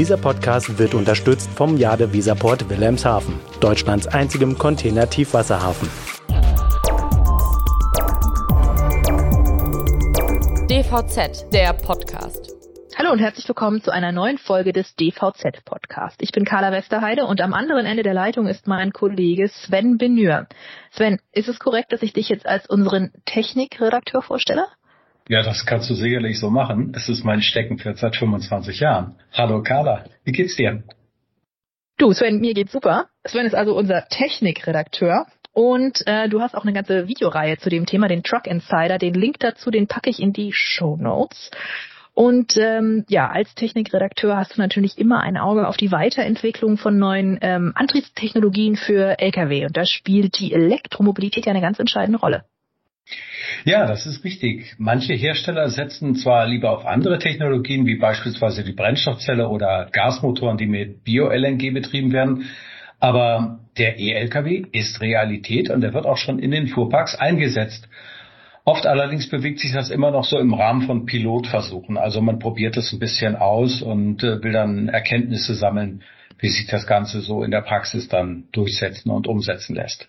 Dieser Podcast wird unterstützt vom Jade Visaport Wilhelmshaven, Deutschlands einzigem Container-Tiefwasserhafen. DVZ, der Podcast. Hallo und herzlich willkommen zu einer neuen Folge des DVZ Podcast. Ich bin Carla Westerheide und am anderen Ende der Leitung ist mein Kollege Sven Benür. Sven, ist es korrekt, dass ich dich jetzt als unseren Technikredakteur vorstelle? Ja, das kannst du sicherlich so machen. Es ist mein Steckenpferd seit 25 Jahren. Hallo Carla, wie geht's dir? Du, Sven, mir geht's super. Sven ist also unser Technikredakteur und äh, du hast auch eine ganze Videoreihe zu dem Thema, den Truck Insider. Den Link dazu, den packe ich in die Show Notes. Und ähm, ja, als Technikredakteur hast du natürlich immer ein Auge auf die Weiterentwicklung von neuen ähm, Antriebstechnologien für Lkw. Und da spielt die Elektromobilität ja eine ganz entscheidende Rolle. Ja, das ist richtig. Manche Hersteller setzen zwar lieber auf andere Technologien, wie beispielsweise die Brennstoffzelle oder Gasmotoren, die mit Bio-LNG betrieben werden, aber der E-Lkw ist Realität und er wird auch schon in den Fuhrparks eingesetzt. Oft allerdings bewegt sich das immer noch so im Rahmen von Pilotversuchen. Also man probiert es ein bisschen aus und äh, will dann Erkenntnisse sammeln, wie sich das Ganze so in der Praxis dann durchsetzen und umsetzen lässt.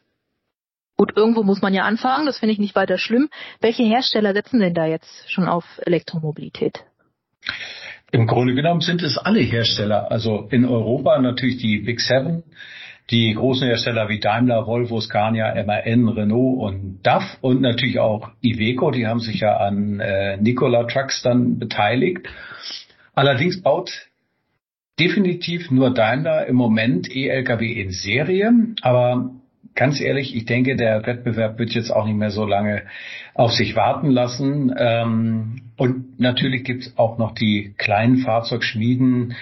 Gut, irgendwo muss man ja anfangen, das finde ich nicht weiter schlimm. Welche Hersteller setzen denn da jetzt schon auf Elektromobilität? Im Grunde genommen sind es alle Hersteller. Also in Europa natürlich die Big Seven, die großen Hersteller wie Daimler, Volvo, Scania, MAN, Renault und DAF und natürlich auch Iveco, die haben sich ja an äh, Nikola Trucks dann beteiligt. Allerdings baut definitiv nur Daimler im Moment E-Lkw in Serie, aber ganz ehrlich, ich denke, der Wettbewerb wird jetzt auch nicht mehr so lange auf sich warten lassen. Ähm, und natürlich gibt es auch noch die kleinen Fahrzeugschmieden.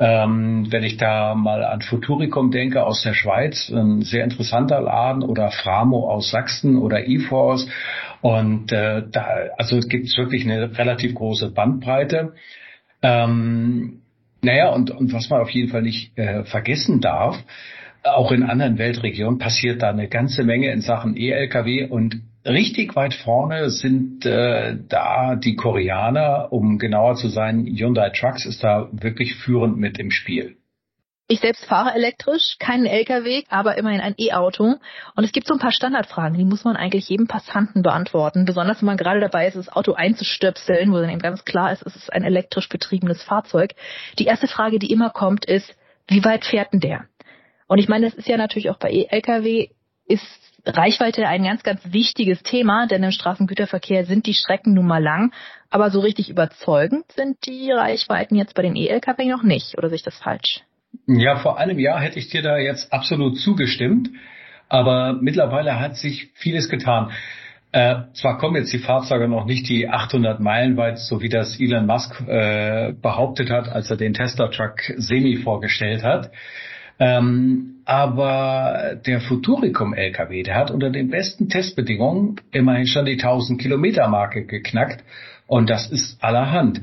Ähm, wenn ich da mal an Futuricum denke aus der Schweiz, ein sehr interessanter Laden oder Framo aus Sachsen oder eForce. Und äh, da also gibt es wirklich eine relativ große Bandbreite. Ähm, naja, und, und was man auf jeden Fall nicht äh, vergessen darf, auch in anderen Weltregionen passiert da eine ganze Menge in Sachen E-Lkw und richtig weit vorne sind äh, da die Koreaner, um genauer zu sein, Hyundai Trucks ist da wirklich führend mit im Spiel. Ich selbst fahre elektrisch, keinen LKW, aber immerhin ein E-Auto. Und es gibt so ein paar Standardfragen, die muss man eigentlich jedem Passanten beantworten. Besonders wenn man gerade dabei ist, das Auto einzustöpseln, wo dann eben ganz klar ist, es ist ein elektrisch betriebenes Fahrzeug. Die erste Frage, die immer kommt, ist, wie weit fährt denn der? Und ich meine, das ist ja natürlich auch bei E-Lkw ist Reichweite ein ganz, ganz wichtiges Thema, denn im Straßengüterverkehr sind die Strecken nun mal lang, aber so richtig überzeugend sind die Reichweiten jetzt bei den E-Lkw noch nicht, oder sehe ich das falsch? Ja, vor einem Jahr hätte ich dir da jetzt absolut zugestimmt, aber mittlerweile hat sich vieles getan. Äh, zwar kommen jetzt die Fahrzeuge noch nicht die 800 Meilen weit, so wie das Elon Musk äh, behauptet hat, als er den Tesla Truck Semi vorgestellt hat. Ähm, aber der Futuricum LKW, der hat unter den besten Testbedingungen immerhin schon die 1000 Kilometer Marke geknackt. Und das ist allerhand.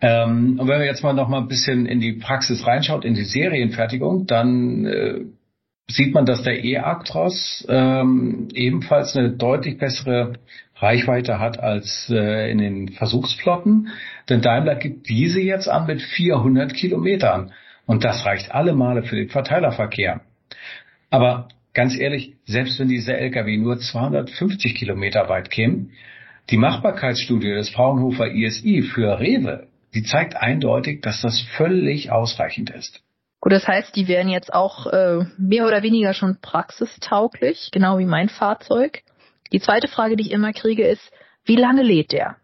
Ähm, und wenn man jetzt mal noch mal ein bisschen in die Praxis reinschaut, in die Serienfertigung, dann äh, sieht man, dass der E-Actros ähm, ebenfalls eine deutlich bessere Reichweite hat als äh, in den Versuchsflotten. Denn Daimler gibt diese jetzt an mit 400 Kilometern. Und das reicht alle Male für den Verteilerverkehr. Aber ganz ehrlich, selbst wenn diese Lkw nur 250 Kilometer weit kämen, die Machbarkeitsstudie des Fraunhofer ISI für Rewe, die zeigt eindeutig, dass das völlig ausreichend ist. Gut, das heißt, die wären jetzt auch äh, mehr oder weniger schon praxistauglich, genau wie mein Fahrzeug. Die zweite Frage, die ich immer kriege, ist, wie lange lädt der?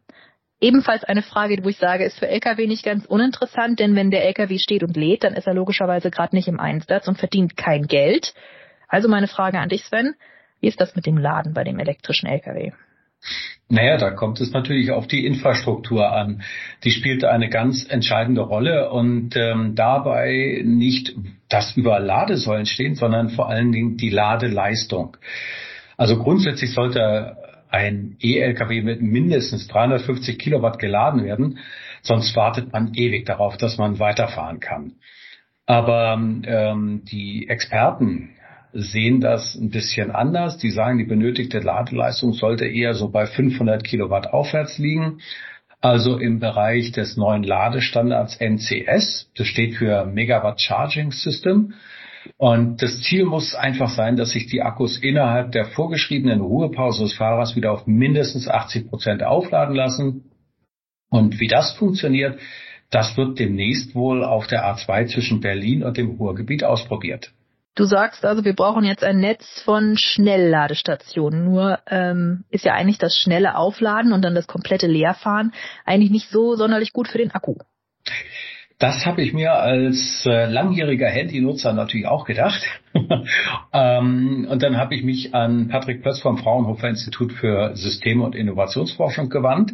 Ebenfalls eine Frage, wo ich sage, ist für Lkw nicht ganz uninteressant, denn wenn der Lkw steht und lädt, dann ist er logischerweise gerade nicht im Einsatz und verdient kein Geld. Also meine Frage an dich, Sven, wie ist das mit dem Laden bei dem elektrischen Lkw? Naja, da kommt es natürlich auf die Infrastruktur an. Die spielt eine ganz entscheidende Rolle und ähm, dabei nicht, dass über Ladesäulen stehen, sondern vor allen Dingen die Ladeleistung. Also grundsätzlich sollte ein E-Lkw mit mindestens 350 Kilowatt geladen werden, sonst wartet man ewig darauf, dass man weiterfahren kann. Aber ähm, die Experten sehen das ein bisschen anders. Die sagen, die benötigte Ladeleistung sollte eher so bei 500 Kilowatt aufwärts liegen. also im Bereich des neuen Ladestandards NCS. Das steht für Megawatt Charging System. Und das Ziel muss einfach sein, dass sich die Akkus innerhalb der vorgeschriebenen Ruhepause des Fahrers wieder auf mindestens 80 Prozent aufladen lassen. Und wie das funktioniert, das wird demnächst wohl auf der A2 zwischen Berlin und dem Ruhrgebiet ausprobiert. Du sagst also, wir brauchen jetzt ein Netz von Schnellladestationen. Nur ähm, ist ja eigentlich das schnelle Aufladen und dann das komplette Leerfahren eigentlich nicht so sonderlich gut für den Akku. Das habe ich mir als äh, langjähriger Handynutzer natürlich auch gedacht. ähm, und dann habe ich mich an Patrick Plötz vom Fraunhofer Institut für Systeme und Innovationsforschung gewandt,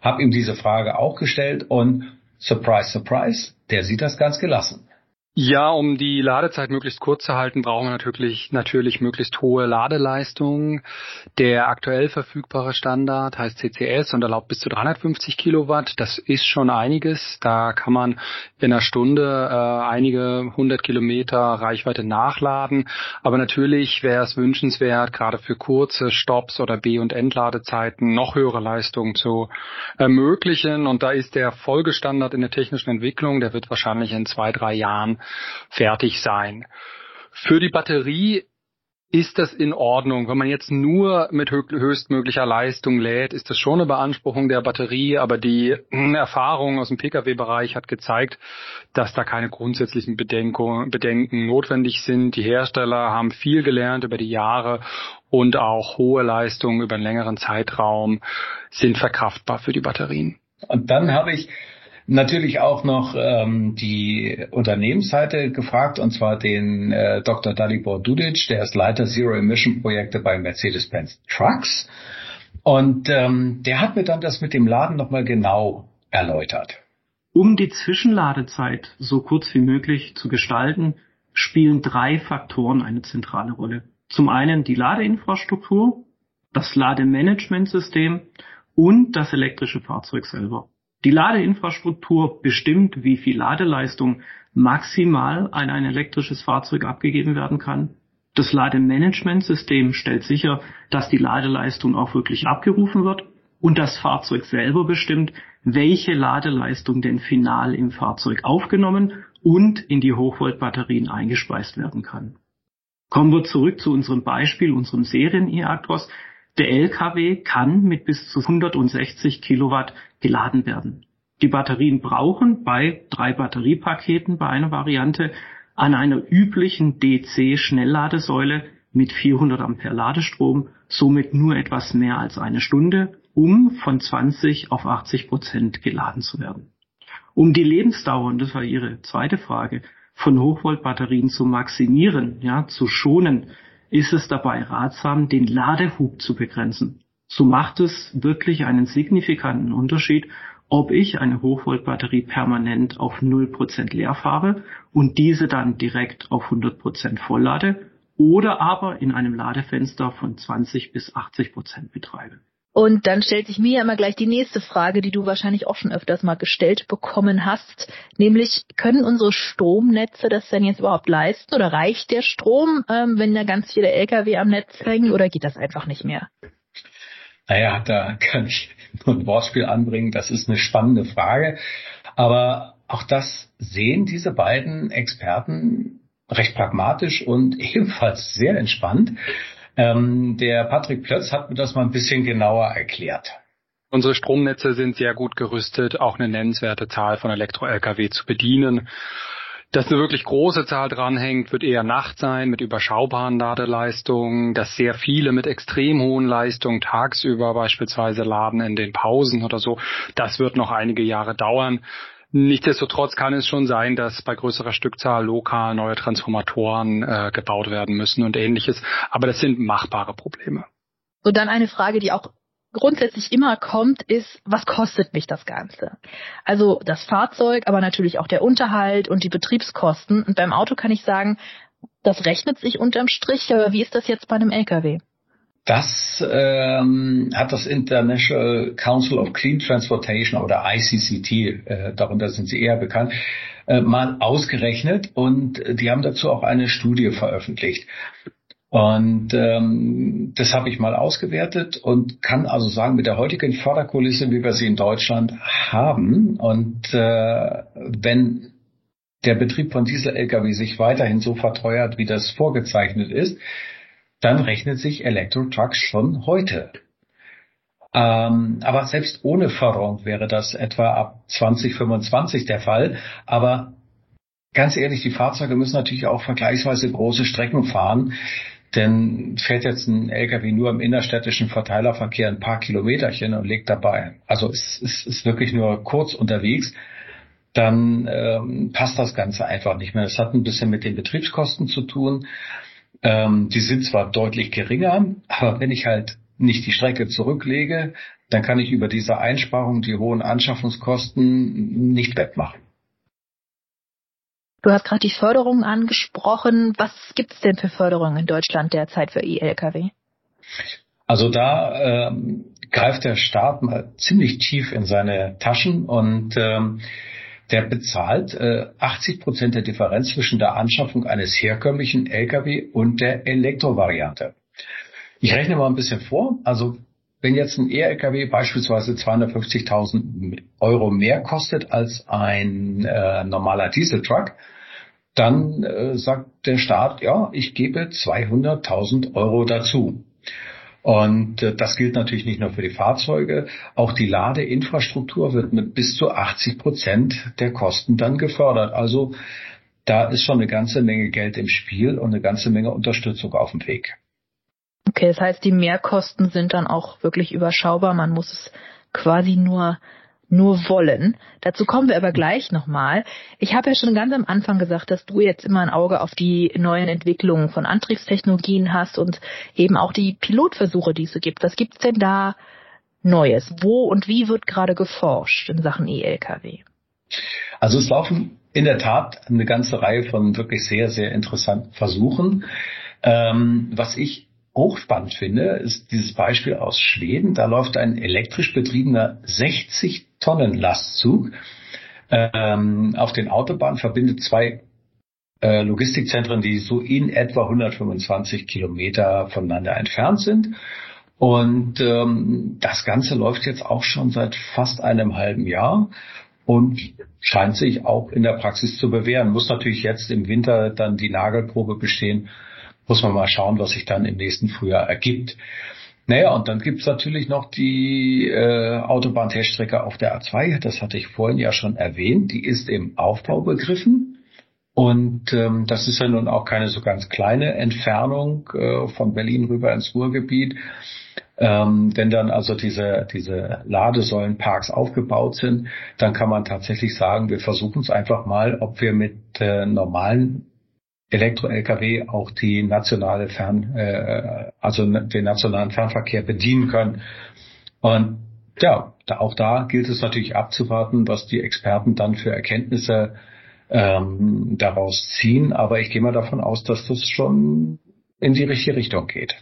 habe ihm diese Frage auch gestellt und surprise, surprise, der sieht das ganz gelassen. Ja, um die Ladezeit möglichst kurz zu halten, brauchen wir natürlich, natürlich möglichst hohe Ladeleistungen. Der aktuell verfügbare Standard heißt CCS und erlaubt bis zu 350 Kilowatt. Das ist schon einiges. Da kann man in einer Stunde äh, einige hundert Kilometer Reichweite nachladen. Aber natürlich wäre es wünschenswert, gerade für kurze Stops oder B- und Entladezeiten noch höhere Leistungen zu ermöglichen. Und da ist der Folgestandard in der technischen Entwicklung, der wird wahrscheinlich in zwei, drei Jahren fertig sein. Für die Batterie ist das in Ordnung. Wenn man jetzt nur mit höchstmöglicher Leistung lädt, ist das schon eine Beanspruchung der Batterie, aber die Erfahrung aus dem Pkw-Bereich hat gezeigt, dass da keine grundsätzlichen Bedenken notwendig sind. Die Hersteller haben viel gelernt über die Jahre und auch hohe Leistungen über einen längeren Zeitraum sind verkraftbar für die Batterien. Und dann habe ich natürlich auch noch ähm, die Unternehmensseite gefragt, und zwar den äh, Dr. Dalibor Dudic, der ist Leiter Zero Emission Projekte bei Mercedes-Benz Trucks. Und ähm, der hat mir dann das mit dem Laden nochmal genau erläutert. Um die Zwischenladezeit so kurz wie möglich zu gestalten, spielen drei Faktoren eine zentrale Rolle. Zum einen die Ladeinfrastruktur, das Lademanagementsystem und das elektrische Fahrzeug selber. Die Ladeinfrastruktur bestimmt, wie viel Ladeleistung maximal an ein elektrisches Fahrzeug abgegeben werden kann. Das Lademanagementsystem stellt sicher, dass die Ladeleistung auch wirklich abgerufen wird und das Fahrzeug selber bestimmt, welche Ladeleistung denn final im Fahrzeug aufgenommen und in die Hochvoltbatterien eingespeist werden kann. Kommen wir zurück zu unserem Beispiel, unserem Serien-E-Actros. Der LKW kann mit bis zu 160 Kilowatt geladen werden. Die Batterien brauchen bei drei Batteriepaketen bei einer Variante an einer üblichen DC-Schnellladesäule mit 400 Ampere Ladestrom somit nur etwas mehr als eine Stunde, um von 20 auf 80 Prozent geladen zu werden. Um die Lebensdauer, und das war Ihre zweite Frage, von Hochvoltbatterien zu maximieren, ja, zu schonen, ist es dabei ratsam, den Ladehub zu begrenzen. So macht es wirklich einen signifikanten Unterschied, ob ich eine Hochvoltbatterie permanent auf 0% leer fahre und diese dann direkt auf 100% volllade oder aber in einem Ladefenster von 20 bis 80% betreibe. Und dann stellt sich mir ja immer gleich die nächste Frage, die du wahrscheinlich auch schon öfters mal gestellt bekommen hast, nämlich können unsere Stromnetze das denn jetzt überhaupt leisten oder reicht der Strom, ähm, wenn da ganz viele Lkw am Netz hängen oder geht das einfach nicht mehr? Naja, da kann ich nur ein Wortspiel anbringen. Das ist eine spannende Frage. Aber auch das sehen diese beiden Experten recht pragmatisch und ebenfalls sehr entspannt. Ähm, der Patrick Plötz hat mir das mal ein bisschen genauer erklärt. Unsere Stromnetze sind sehr gut gerüstet, auch eine nennenswerte Zahl von Elektro-Lkw zu bedienen. Dass eine wirklich große Zahl dranhängt, wird eher Nacht sein mit überschaubaren Ladeleistungen, dass sehr viele mit extrem hohen Leistungen tagsüber beispielsweise laden in den Pausen oder so. Das wird noch einige Jahre dauern. Nichtsdestotrotz kann es schon sein, dass bei größerer Stückzahl lokal neue Transformatoren äh, gebaut werden müssen und ähnliches. Aber das sind machbare Probleme. So dann eine Frage, die auch grundsätzlich immer kommt, ist, was kostet mich das Ganze? Also das Fahrzeug, aber natürlich auch der Unterhalt und die Betriebskosten. Und beim Auto kann ich sagen, das rechnet sich unterm Strich. Aber wie ist das jetzt bei einem LKW? Das ähm, hat das International Council of Clean Transportation oder ICCT, äh, darunter sind sie eher bekannt, äh, mal ausgerechnet und die haben dazu auch eine Studie veröffentlicht. Und ähm, das habe ich mal ausgewertet und kann also sagen, mit der heutigen Förderkulisse, wie wir sie in Deutschland haben, und äh, wenn der Betrieb von Diesel-Lkw sich weiterhin so verteuert, wie das vorgezeichnet ist, dann rechnet sich Elektro-Trucks schon heute. Ähm, aber selbst ohne Förderung wäre das etwa ab 2025 der Fall. Aber ganz ehrlich, die Fahrzeuge müssen natürlich auch vergleichsweise große Strecken fahren. Denn fährt jetzt ein LKW nur im innerstädtischen Verteilerverkehr ein paar Kilometerchen und legt dabei, also es ist, ist wirklich nur kurz unterwegs, dann ähm, passt das Ganze einfach nicht mehr. Das hat ein bisschen mit den Betriebskosten zu tun. Ähm, die sind zwar deutlich geringer, aber wenn ich halt nicht die Strecke zurücklege, dann kann ich über diese Einsparung die hohen Anschaffungskosten nicht wettmachen. Du hast gerade die Förderung angesprochen. Was gibt es denn für Förderungen in Deutschland derzeit für E-Lkw? Also da ähm, greift der Staat mal ziemlich tief in seine Taschen und ähm, der bezahlt äh, 80 Prozent der Differenz zwischen der Anschaffung eines herkömmlichen Lkw und der Elektrovariante. Ich rechne mal ein bisschen vor. Also wenn jetzt ein E-Lkw beispielsweise 250.000 Euro mehr kostet als ein äh, normaler Dieseltruck, dann äh, sagt der Staat, ja, ich gebe 200.000 Euro dazu. Und äh, das gilt natürlich nicht nur für die Fahrzeuge, auch die Ladeinfrastruktur wird mit bis zu 80 Prozent der Kosten dann gefördert. Also da ist schon eine ganze Menge Geld im Spiel und eine ganze Menge Unterstützung auf dem Weg. Okay, das heißt, die Mehrkosten sind dann auch wirklich überschaubar. Man muss es quasi nur nur wollen. Dazu kommen wir aber gleich nochmal. Ich habe ja schon ganz am Anfang gesagt, dass du jetzt immer ein Auge auf die neuen Entwicklungen von Antriebstechnologien hast und eben auch die Pilotversuche, die es so gibt. Was gibt's denn da Neues? Wo und wie wird gerade geforscht in Sachen E-Lkw? Also es laufen in der Tat eine ganze Reihe von wirklich sehr, sehr interessanten Versuchen. Ähm, was ich hochspannend finde, ist dieses Beispiel aus Schweden. Da läuft ein elektrisch betriebener 60 Tonnen Lastzug ähm, auf den Autobahnen, verbindet zwei äh, Logistikzentren, die so in etwa 125 Kilometer voneinander entfernt sind. Und ähm, das Ganze läuft jetzt auch schon seit fast einem halben Jahr und scheint sich auch in der Praxis zu bewähren. Muss natürlich jetzt im Winter dann die Nagelprobe bestehen, muss man mal schauen, was sich dann im nächsten Frühjahr ergibt. Naja, und dann gibt's natürlich noch die äh, Autobahnteststrecke auf der A2, das hatte ich vorhin ja schon erwähnt, die ist im Aufbau begriffen. Und ähm, das ist ja nun auch keine so ganz kleine Entfernung äh, von Berlin rüber ins Ruhrgebiet. Ähm, wenn dann also diese, diese Ladesäulenparks aufgebaut sind, dann kann man tatsächlich sagen, wir versuchen es einfach mal, ob wir mit äh, normalen Elektro-Lkw auch die nationale Fern, äh, also den nationalen Fernverkehr bedienen können. Und ja, da, auch da gilt es natürlich abzuwarten, was die Experten dann für Erkenntnisse ähm, daraus ziehen. Aber ich gehe mal davon aus, dass das schon in die richtige Richtung geht.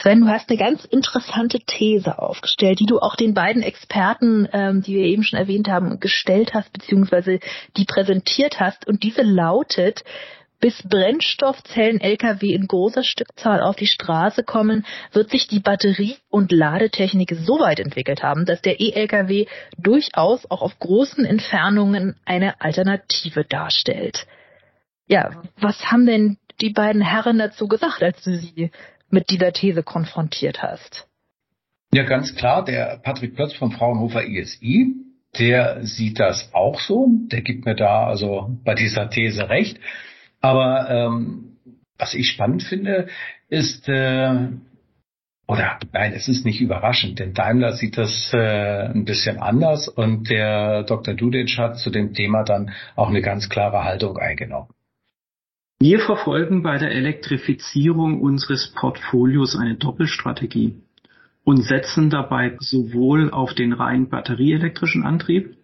Sven, du hast eine ganz interessante These aufgestellt, die du auch den beiden Experten, ähm, die wir eben schon erwähnt haben, gestellt hast, beziehungsweise die präsentiert hast. Und diese lautet, bis Brennstoffzellen-Lkw in großer Stückzahl auf die Straße kommen, wird sich die Batterie- und Ladetechnik so weit entwickelt haben, dass der E-Lkw durchaus auch auf großen Entfernungen eine Alternative darstellt. Ja, was haben denn die beiden Herren dazu gesagt, als du sie mit dieser These konfrontiert hast. Ja, ganz klar, der Patrick Plötz vom Fraunhofer ISI, der sieht das auch so. Der gibt mir da also bei dieser These recht. Aber ähm, was ich spannend finde, ist, äh, oder nein, es ist nicht überraschend, denn Daimler sieht das äh, ein bisschen anders und der Dr. Dudic hat zu dem Thema dann auch eine ganz klare Haltung eingenommen. Wir verfolgen bei der Elektrifizierung unseres Portfolios eine Doppelstrategie und setzen dabei sowohl auf den rein batterieelektrischen Antrieb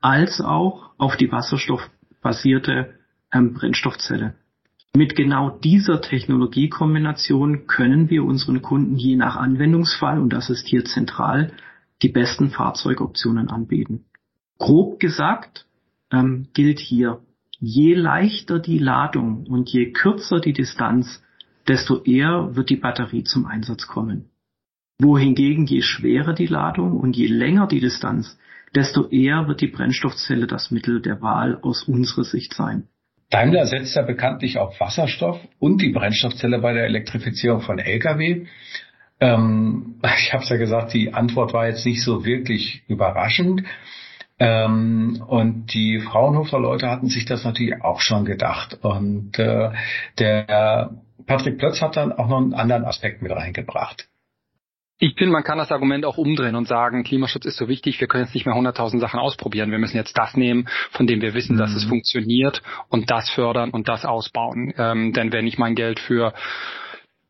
als auch auf die wasserstoffbasierte ähm, Brennstoffzelle. Mit genau dieser Technologiekombination können wir unseren Kunden je nach Anwendungsfall, und das ist hier zentral, die besten Fahrzeugoptionen anbieten. Grob gesagt ähm, gilt hier, je leichter die Ladung und je kürzer die Distanz, desto eher wird die Batterie zum Einsatz kommen. Wohingegen je schwerer die Ladung und je länger die Distanz, desto eher wird die Brennstoffzelle das Mittel der Wahl aus unserer Sicht sein. Daimler setzt ja bekanntlich auf Wasserstoff und die Brennstoffzelle bei der Elektrifizierung von Lkw. Ähm, ich habe es ja gesagt, die Antwort war jetzt nicht so wirklich überraschend. Ähm, und die Fraunhofer Leute hatten sich das natürlich auch schon gedacht. Und äh, der Patrick Plötz hat dann auch noch einen anderen Aspekt mit reingebracht. Ich finde, man kann das Argument auch umdrehen und sagen, Klimaschutz ist so wichtig, wir können jetzt nicht mehr 100.000 Sachen ausprobieren. Wir müssen jetzt das nehmen, von dem wir wissen, mhm. dass es funktioniert und das fördern und das ausbauen. Ähm, denn wenn ich mein Geld für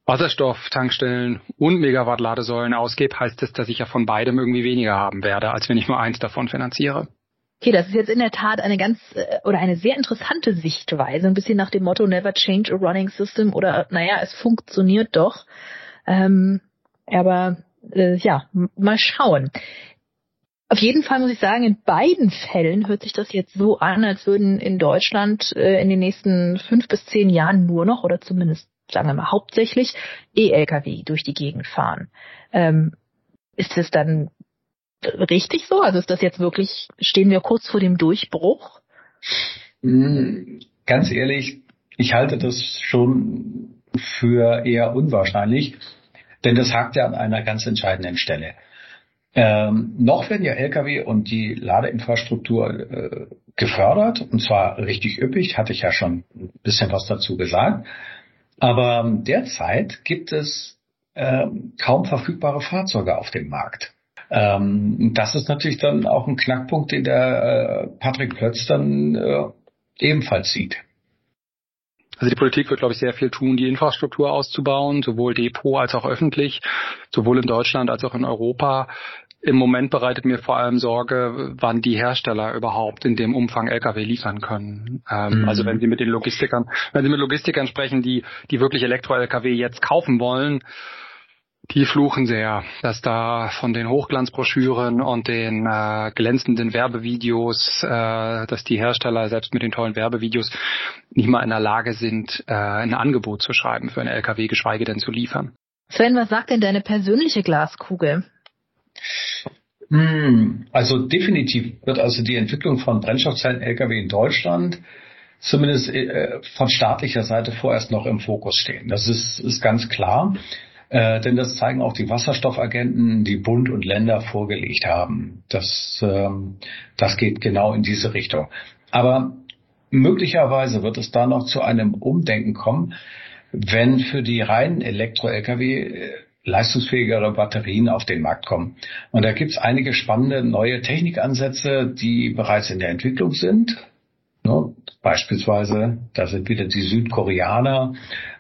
Wasserstofftankstellen und Megawatt-Ladesäulen ausgebe, heißt das, dass ich ja von beidem irgendwie weniger haben werde, als wenn ich nur eins davon finanziere. Okay, das ist jetzt in der Tat eine ganz äh, oder eine sehr interessante Sichtweise, ein bisschen nach dem Motto Never change a running system oder naja, es funktioniert doch. Ähm, aber äh, ja, mal schauen. Auf jeden Fall muss ich sagen, in beiden Fällen hört sich das jetzt so an, als würden in Deutschland äh, in den nächsten fünf bis zehn Jahren nur noch oder zumindest sagen wir mal hauptsächlich E-Lkw durch die Gegend fahren. Ähm, ist es dann richtig so? Also ist das jetzt wirklich, stehen wir kurz vor dem Durchbruch? Hm, ganz ehrlich, ich halte das schon für eher unwahrscheinlich. Denn das hakt ja an einer ganz entscheidenden Stelle. Ähm, noch werden ja Lkw und die Ladeinfrastruktur äh, gefördert, und zwar richtig üppig, hatte ich ja schon ein bisschen was dazu gesagt. Aber derzeit gibt es äh, kaum verfügbare Fahrzeuge auf dem Markt. Ähm, das ist natürlich dann auch ein Knackpunkt, den der äh, Patrick Plötz dann äh, ebenfalls sieht. Also die Politik wird, glaube ich, sehr viel tun, die Infrastruktur auszubauen, sowohl Depot als auch öffentlich, sowohl in Deutschland als auch in Europa. Im Moment bereitet mir vor allem Sorge, wann die Hersteller überhaupt in dem Umfang Lkw liefern können. Ähm, mhm. Also wenn sie mit den Logistikern, wenn sie mit Logistikern sprechen, die, die wirklich Elektro-Lkw jetzt kaufen wollen, die fluchen sehr, dass da von den Hochglanzbroschüren und den äh, glänzenden Werbevideos, äh, dass die Hersteller selbst mit den tollen Werbevideos nicht mal in der Lage sind, äh, ein Angebot zu schreiben für einen LKW, geschweige denn zu liefern. Sven, was sagt denn deine persönliche Glaskugel? Hm, also definitiv wird also die Entwicklung von Brennstoffzellen-Lkw in Deutschland zumindest äh, von staatlicher Seite vorerst noch im Fokus stehen. Das ist, ist ganz klar. Äh, denn das zeigen auch die Wasserstoffagenten, die Bund und Länder vorgelegt haben. Das, ähm, das geht genau in diese Richtung. Aber möglicherweise wird es da noch zu einem Umdenken kommen, wenn für die reinen Elektro-Lkw äh, leistungsfähigere Batterien auf den Markt kommen. Und da gibt es einige spannende neue Technikansätze, die bereits in der Entwicklung sind. Ne? Beispielsweise, da sind wieder die Südkoreaner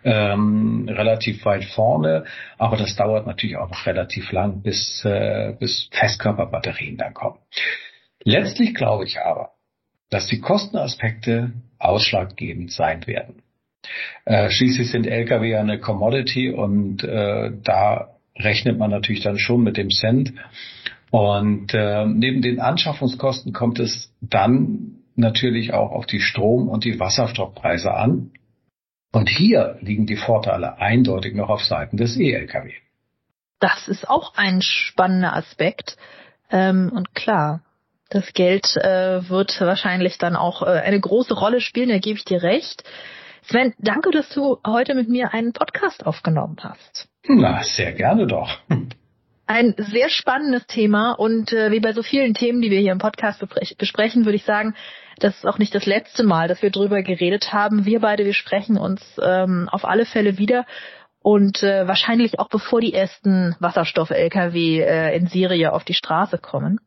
ähm, relativ weit vorne, aber das dauert natürlich auch noch relativ lang, bis, äh, bis Festkörperbatterien dann kommen. Letztlich glaube ich aber, dass die Kostenaspekte ausschlaggebend sein werden. Äh, schließlich sind Lkw ja eine Commodity und äh, da rechnet man natürlich dann schon mit dem Cent. Und äh, neben den Anschaffungskosten kommt es dann natürlich auch auf die Strom- und die Wasserstoffpreise an. Und hier liegen die Vorteile eindeutig noch auf Seiten des E-Lkw. Das ist auch ein spannender Aspekt. Ähm, und klar, das Geld äh, wird wahrscheinlich dann auch äh, eine große Rolle spielen, da gebe ich dir recht. Sven, danke, dass du heute mit mir einen Podcast aufgenommen hast. Na, sehr gerne doch. Ein sehr spannendes Thema und äh, wie bei so vielen Themen, die wir hier im Podcast besprechen, würde ich sagen, das ist auch nicht das letzte Mal, dass wir drüber geredet haben. Wir beide, wir sprechen uns ähm, auf alle Fälle wieder und äh, wahrscheinlich auch bevor die ersten Wasserstoff-Lkw äh, in Serie auf die Straße kommen.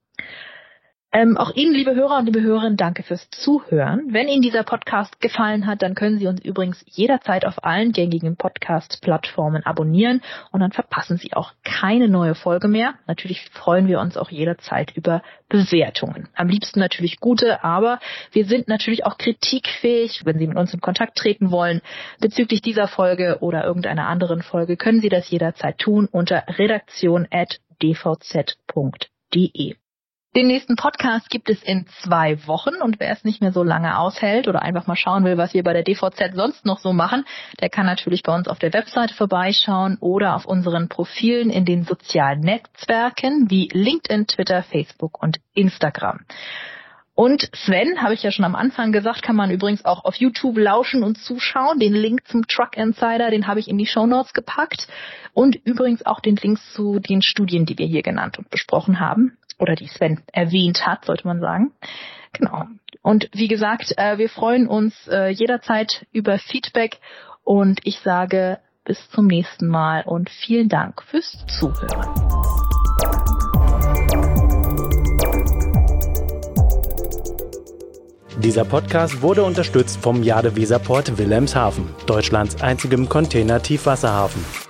Ähm, auch Ihnen, liebe Hörer und liebe Hörerinnen, danke fürs Zuhören. Wenn Ihnen dieser Podcast gefallen hat, dann können Sie uns übrigens jederzeit auf allen gängigen Podcast-Plattformen abonnieren und dann verpassen Sie auch keine neue Folge mehr. Natürlich freuen wir uns auch jederzeit über Bewertungen. Am liebsten natürlich gute, aber wir sind natürlich auch kritikfähig. Wenn Sie mit uns in Kontakt treten wollen bezüglich dieser Folge oder irgendeiner anderen Folge, können Sie das jederzeit tun unter redaktion.dvz.de. Den nächsten Podcast gibt es in zwei Wochen und wer es nicht mehr so lange aushält oder einfach mal schauen will, was wir bei der DVZ sonst noch so machen, der kann natürlich bei uns auf der Webseite vorbeischauen oder auf unseren Profilen in den sozialen Netzwerken wie LinkedIn, Twitter, Facebook und Instagram. Und Sven, habe ich ja schon am Anfang gesagt, kann man übrigens auch auf YouTube lauschen und zuschauen. Den Link zum Truck Insider, den habe ich in die Show Notes gepackt. Und übrigens auch den Links zu den Studien, die wir hier genannt und besprochen haben. Oder die Sven erwähnt hat, sollte man sagen. Genau. Und wie gesagt, äh, wir freuen uns äh, jederzeit über Feedback und ich sage bis zum nächsten Mal und vielen Dank fürs Zuhören. Dieser Podcast wurde unterstützt vom Jade Weserport Wilhelmshaven, Deutschlands einzigem Container-Tiefwasserhafen.